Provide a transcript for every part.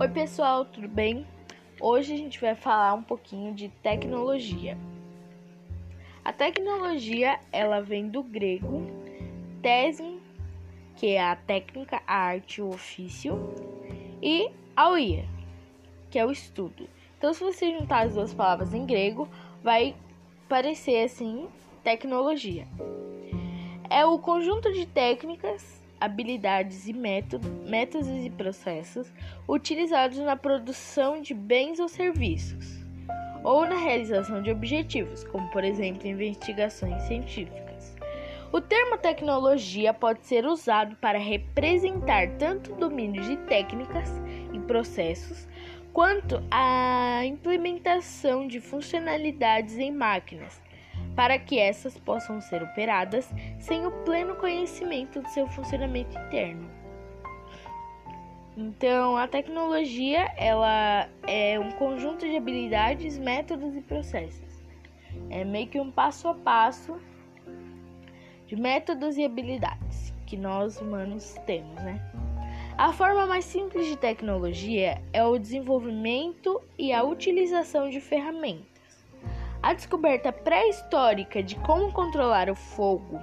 Oi, pessoal, tudo bem? Hoje a gente vai falar um pouquinho de tecnologia. A tecnologia, ela vem do grego tesin, que é a técnica, a arte, o ofício, e auia, que é o estudo. Então, se você juntar as duas palavras em grego, vai parecer assim tecnologia. É o conjunto de técnicas habilidades e método, métodos e processos utilizados na produção de bens ou serviços, ou na realização de objetivos, como por exemplo investigações científicas. O termo tecnologia pode ser usado para representar tanto o domínio de técnicas e processos, quanto a implementação de funcionalidades em máquinas para que essas possam ser operadas sem o pleno conhecimento do seu funcionamento interno. Então, a tecnologia ela é um conjunto de habilidades, métodos e processos. É meio que um passo a passo de métodos e habilidades que nós humanos temos, né? A forma mais simples de tecnologia é o desenvolvimento e a utilização de ferramentas a descoberta pré-histórica de como controlar o fogo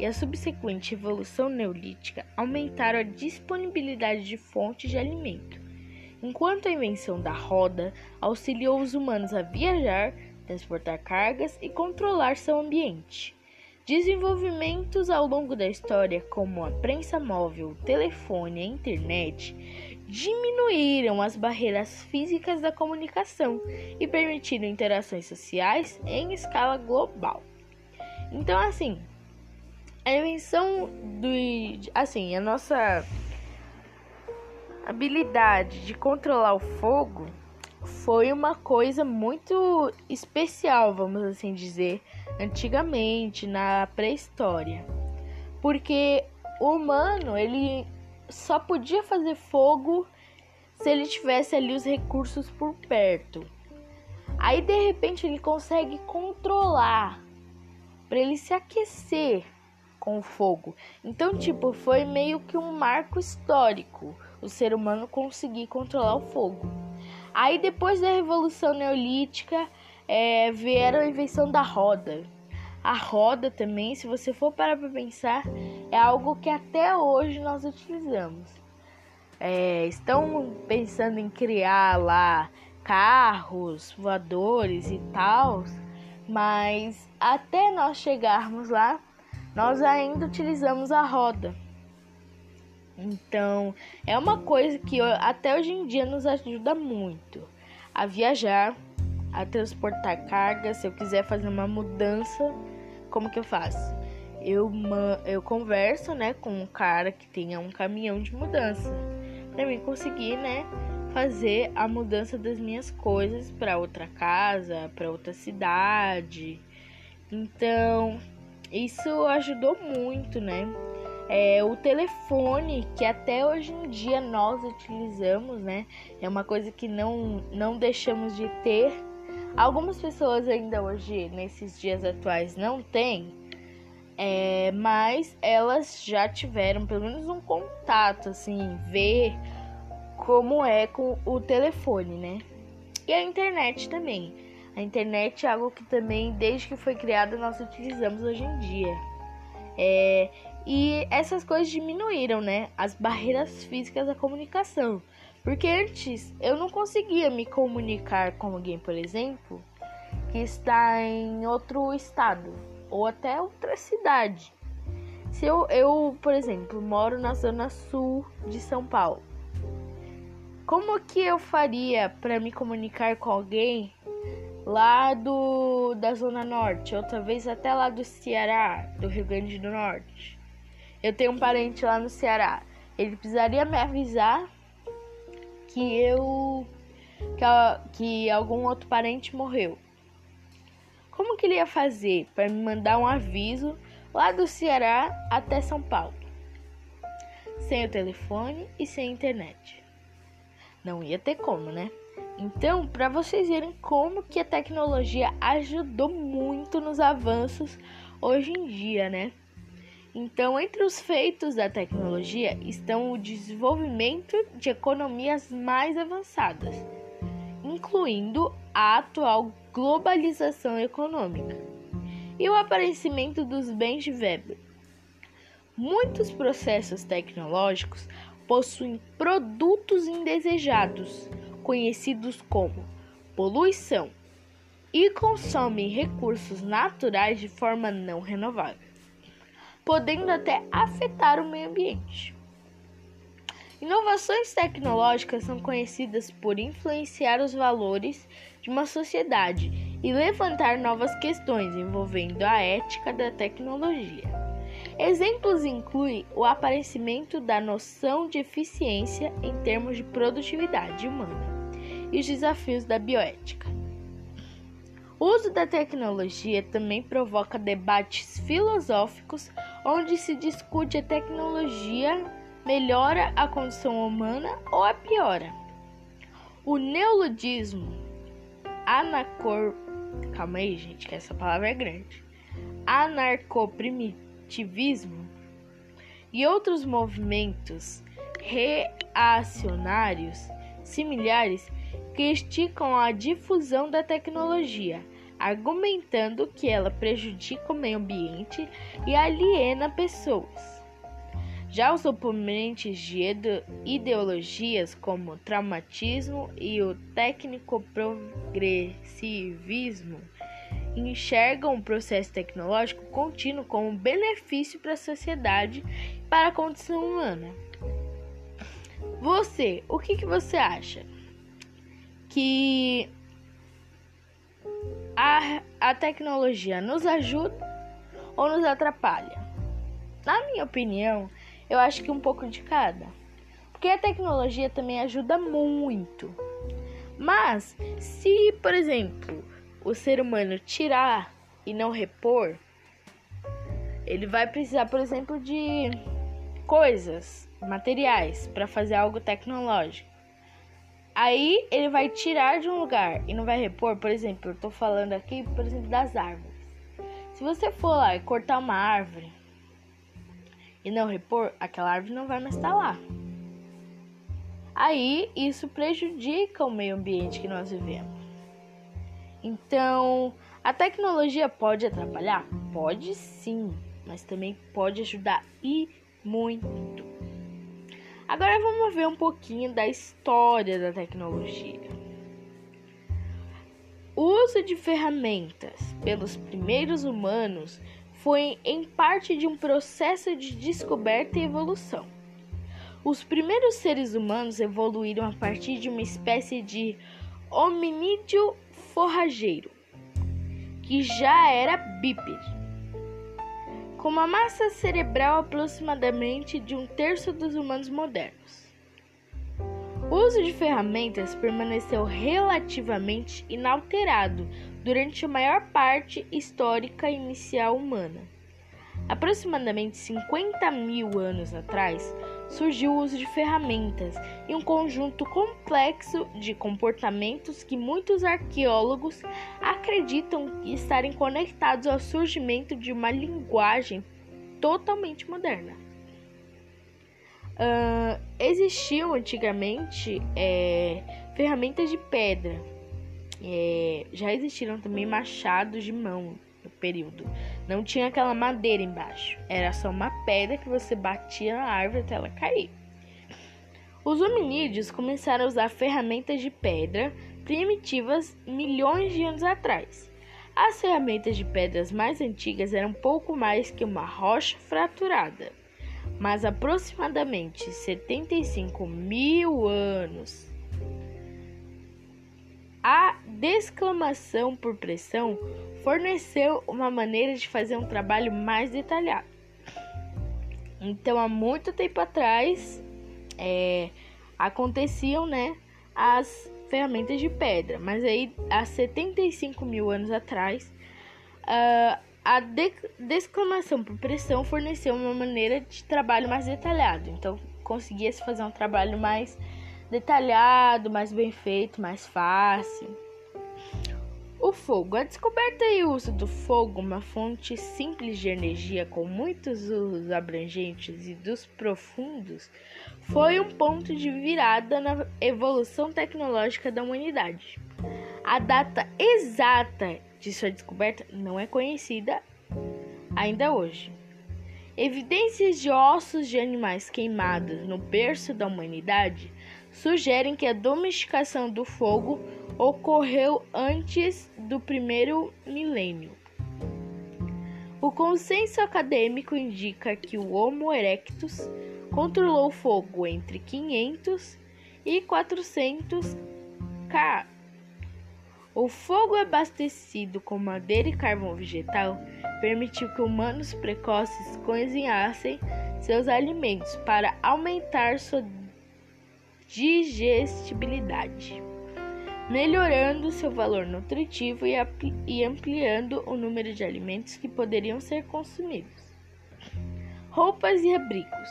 e a subsequente evolução neolítica aumentaram a disponibilidade de fontes de alimento, enquanto a invenção da roda auxiliou os humanos a viajar, transportar cargas e controlar seu ambiente. Desenvolvimentos ao longo da história, como a prensa móvel, telefone e internet, diminuíram as barreiras físicas da comunicação e permitiram interações sociais em escala global. Então, assim, a invenção do. Assim, a nossa habilidade de controlar o fogo foi uma coisa muito especial, vamos assim dizer, antigamente, na pré-história. Porque o humano, ele só podia fazer fogo se ele tivesse ali os recursos por perto. Aí de repente ele consegue controlar para ele se aquecer com o fogo. Então, tipo, foi meio que um marco histórico o ser humano conseguir controlar o fogo. Aí depois da Revolução Neolítica, é, vieram a invenção da roda. A roda também, se você for parar para pensar, é algo que até hoje nós utilizamos. É, estão pensando em criar lá carros voadores e tal, mas até nós chegarmos lá, nós ainda utilizamos a roda. Então, é uma coisa que até hoje em dia nos ajuda muito a viajar, a transportar carga. Se eu quiser fazer uma mudança, como que eu faço? Eu, eu converso, né, com um cara que tenha um caminhão de mudança, para mim conseguir, né, fazer a mudança das minhas coisas para outra casa, para outra cidade. Então, isso ajudou muito, né? É, o telefone, que até hoje em dia nós utilizamos, né? É uma coisa que não, não deixamos de ter. Algumas pessoas ainda hoje, nesses dias atuais, não têm, é, mas elas já tiveram pelo menos um contato, assim, ver como é com o telefone, né? E a internet também. A internet é algo que também, desde que foi criada, nós utilizamos hoje em dia. É, e essas coisas diminuíram, né? As barreiras físicas da comunicação. Porque antes eu não conseguia me comunicar com alguém, por exemplo, que está em outro estado ou até outra cidade. Se eu, eu, por exemplo, moro na zona sul de São Paulo, como que eu faria para me comunicar com alguém lá do da zona norte, ou talvez até lá do Ceará, do Rio Grande do Norte? Eu tenho um parente lá no Ceará. Ele precisaria me avisar que eu que, que algum outro parente morreu. Como que ele ia fazer para me mandar um aviso lá do Ceará até São Paulo? Sem o telefone e sem internet. Não ia ter como, né? Então, para vocês verem como que a tecnologia ajudou muito nos avanços hoje em dia, né? Então, entre os feitos da tecnologia estão o desenvolvimento de economias mais avançadas, incluindo a atual globalização econômica e o aparecimento dos bens de Weber. Muitos processos tecnológicos possuem produtos indesejados, conhecidos como poluição, e consomem recursos naturais de forma não renovável podendo até afetar o meio ambiente. Inovações tecnológicas são conhecidas por influenciar os valores de uma sociedade e levantar novas questões envolvendo a ética da tecnologia. Exemplos incluem o aparecimento da noção de eficiência em termos de produtividade humana e os desafios da bioética. O uso da tecnologia também provoca debates filosóficos onde se discute a tecnologia melhora a condição humana ou a piora. O neoludismo, anacor... Calma aí, gente, que essa palavra é grande. Anarcoprimitivismo e outros movimentos reacionários similares criticam a difusão da tecnologia argumentando que ela prejudica o meio ambiente e aliena pessoas. Já os oponentes de ideologias como o traumatismo e o técnico-progressivismo enxergam o processo tecnológico contínuo como benefício para a sociedade e para a condição humana. Você, o que, que você acha? Que a, a tecnologia nos ajuda ou nos atrapalha? Na minha opinião, eu acho que um pouco de cada. Porque a tecnologia também ajuda muito. Mas, se, por exemplo, o ser humano tirar e não repor, ele vai precisar, por exemplo, de coisas, materiais, para fazer algo tecnológico. Aí ele vai tirar de um lugar e não vai repor, por exemplo, eu tô falando aqui, por exemplo, das árvores. Se você for lá e cortar uma árvore e não repor, aquela árvore não vai mais estar lá. Aí isso prejudica o meio ambiente que nós vivemos. Então, a tecnologia pode atrapalhar? Pode sim, mas também pode ajudar e muito. Agora vamos ver um pouquinho da história da tecnologia. O uso de ferramentas pelos primeiros humanos foi em parte de um processo de descoberta e evolução. Os primeiros seres humanos evoluíram a partir de uma espécie de hominídeo forrageiro, que já era bípede com uma massa cerebral aproximadamente de um terço dos humanos modernos. O uso de ferramentas permaneceu relativamente inalterado durante a maior parte histórica inicial humana. Aproximadamente 50 mil anos atrás, surgiu o uso de ferramentas e um conjunto complexo de comportamentos que muitos arqueólogos acreditam estarem conectados ao surgimento de uma linguagem totalmente moderna. Uh, existiam antigamente é, ferramentas de pedra, é, já existiram também machados de mão no período. Não tinha aquela madeira embaixo. Era só uma pedra que você batia na árvore até ela cair. Os hominídeos começaram a usar ferramentas de pedra primitivas milhões de anos atrás. As ferramentas de pedras mais antigas eram pouco mais que uma rocha fraturada, mas aproximadamente 75 mil anos. A desclamação por pressão forneceu uma maneira de fazer um trabalho mais detalhado. Então, há muito tempo atrás, é, aconteciam, né, as ferramentas de pedra, mas aí há 75 mil anos atrás, uh, a de desclamação por pressão forneceu uma maneira de trabalho mais detalhado. Então, conseguia-se fazer um trabalho mais detalhado, mais bem feito, mais fácil. O fogo. A descoberta e o uso do fogo, uma fonte simples de energia com muitos usos abrangentes e dos profundos, foi um ponto de virada na evolução tecnológica da humanidade. A data exata de sua descoberta não é conhecida ainda hoje. Evidências de ossos de animais queimados no berço da humanidade sugerem que a domesticação do fogo ocorreu antes do primeiro milênio. O consenso acadêmico indica que o Homo erectus controlou o fogo entre 500 e 400 K. O fogo abastecido com madeira e carvão vegetal permitiu que humanos precoces cozinhassem seus alimentos para aumentar sua digestibilidade melhorando seu valor nutritivo e ampliando o número de alimentos que poderiam ser consumidos. Roupas e abrigos.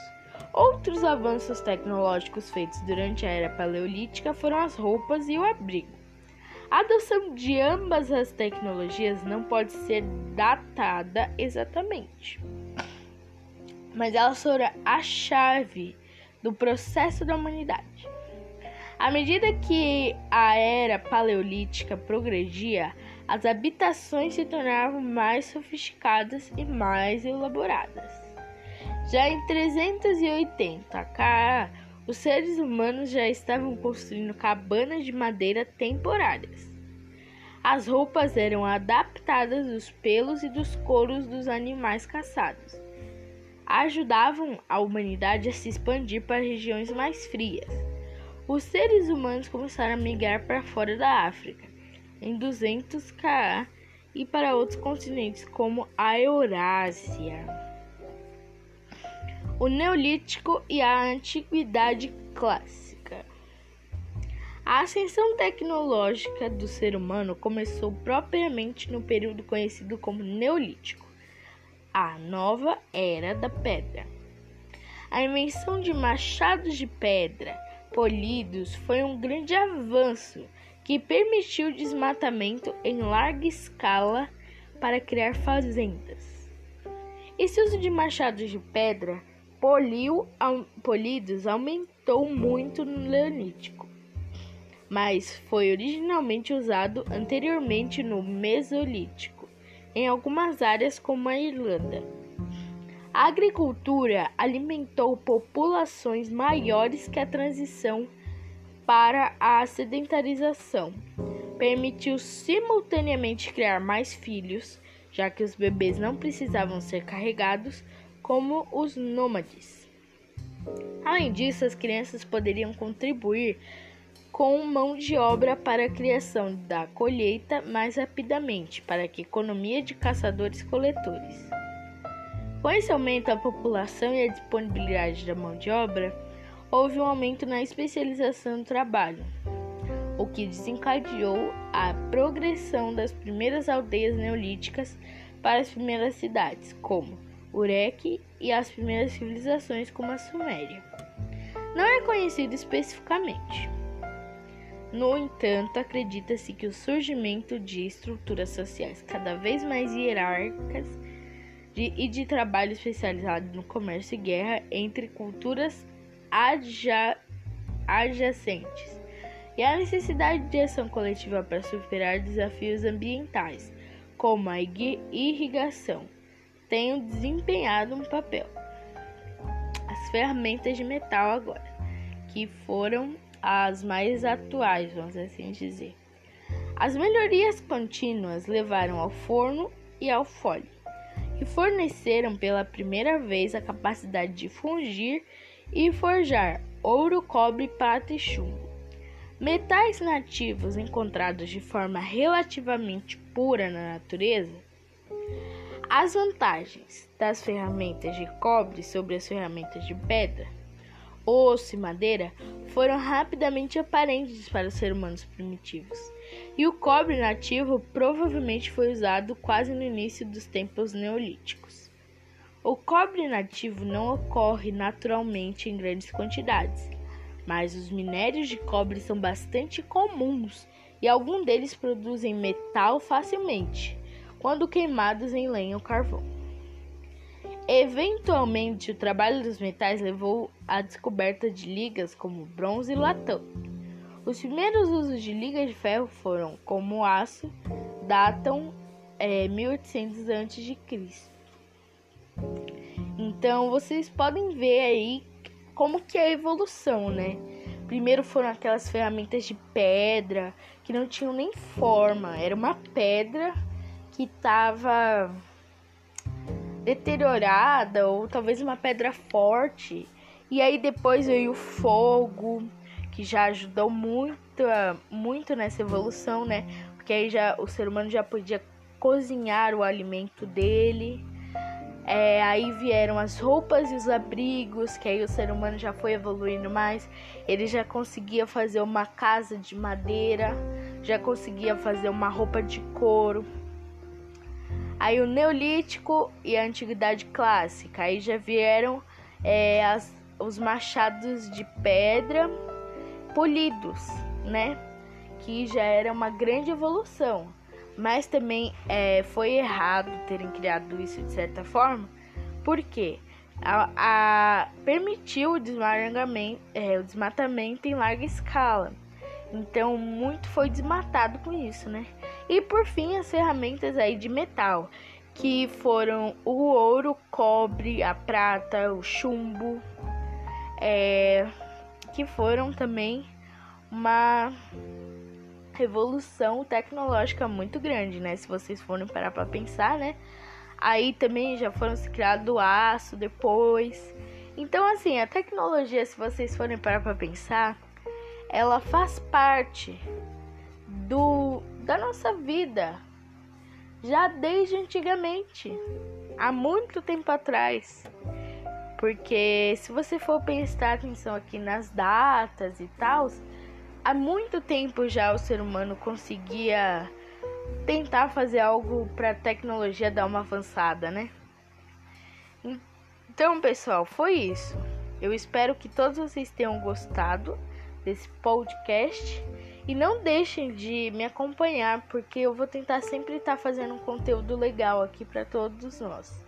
Outros avanços tecnológicos feitos durante a era paleolítica foram as roupas e o abrigo. A adoção de ambas as tecnologias não pode ser datada exatamente, mas elas foram a chave do processo da humanidade. À medida que a era paleolítica progredia, as habitações se tornavam mais sofisticadas e mais elaboradas. Já em 380 K, os seres humanos já estavam construindo cabanas de madeira temporárias. As roupas eram adaptadas dos pelos e dos couros dos animais caçados. Ajudavam a humanidade a se expandir para regiões mais frias os seres humanos começaram a migrar para fora da África em 200 K e para outros continentes como a Eurásia. O Neolítico e a Antiguidade Clássica. A ascensão tecnológica do ser humano começou propriamente no período conhecido como Neolítico, a nova era da pedra. A invenção de machados de pedra polidos foi um grande avanço que permitiu o desmatamento em larga escala para criar fazendas. Esse uso de machados de pedra poliu, polidos aumentou muito no Neolítico, mas foi originalmente usado anteriormente no Mesolítico, em algumas áreas como a Irlanda. A agricultura alimentou populações maiores que a transição para a sedentarização. Permitiu simultaneamente criar mais filhos, já que os bebês não precisavam ser carregados como os nômades. Além disso, as crianças poderiam contribuir com mão de obra para a criação da colheita mais rapidamente, para a economia de caçadores-coletores. Com esse aumento da população e a disponibilidade da mão de obra, houve um aumento na especialização do trabalho, o que desencadeou a progressão das primeiras aldeias neolíticas para as primeiras cidades, como Urek, e as primeiras civilizações, como a Suméria. Não é conhecido especificamente. No entanto, acredita-se que o surgimento de estruturas sociais cada vez mais hierárquicas de, e de trabalho especializado no comércio e guerra entre culturas adja, adjacentes, e a necessidade de ação coletiva para superar desafios ambientais, como a irrigação, tenham desempenhado um papel. As ferramentas de metal agora, que foram as mais atuais, vamos assim dizer. As melhorias contínuas levaram ao forno e ao fole que forneceram pela primeira vez a capacidade de fungir e forjar ouro, cobre, prata e chumbo. Metais nativos encontrados de forma relativamente pura na natureza. As vantagens das ferramentas de cobre sobre as ferramentas de pedra, osso e madeira foram rapidamente aparentes para os seres humanos primitivos e o cobre nativo provavelmente foi usado quase no início dos tempos neolíticos. O cobre nativo não ocorre naturalmente em grandes quantidades, mas os minérios de cobre são bastante comuns e alguns deles produzem metal facilmente quando queimados em lenha ou carvão. Eventualmente, o trabalho dos metais levou à descoberta de ligas como bronze e latão. Os primeiros usos de ligas de ferro foram, como aço, datam é, 1800 a.C. Então, vocês podem ver aí como que é a evolução, né? Primeiro foram aquelas ferramentas de pedra que não tinham nem forma, era uma pedra que estava deteriorada ou talvez uma pedra forte. E aí depois veio o fogo, que já ajudou muito, muito nessa evolução, né? Porque aí já o ser humano já podia cozinhar o alimento dele. É, aí vieram as roupas e os abrigos, que aí o ser humano já foi evoluindo mais. Ele já conseguia fazer uma casa de madeira, já conseguia fazer uma roupa de couro. Aí o Neolítico e a Antiguidade Clássica. Aí já vieram é, as, os machados de pedra polidos, né? Que já era uma grande evolução. Mas também é, foi errado terem criado isso de certa forma, porque a, a permitiu o é, o desmatamento em larga escala. Então, muito foi desmatado com isso, né? E por fim, as ferramentas aí de metal, que foram o ouro, o cobre, a prata, o chumbo, é, que foram também uma revolução tecnológica muito grande, né? Se vocês forem parar para pensar, né? Aí também já foram se criado aço depois. Então, assim, a tecnologia, se vocês forem parar para pensar, ela faz parte do da nossa vida já desde antigamente, há muito tempo atrás. Porque se você for prestar atenção aqui nas datas e tal, há muito tempo já o ser humano conseguia tentar fazer algo para a tecnologia dar uma avançada, né? Então, pessoal, foi isso. Eu espero que todos vocês tenham gostado desse podcast. E não deixem de me acompanhar, porque eu vou tentar sempre estar fazendo um conteúdo legal aqui para todos nós.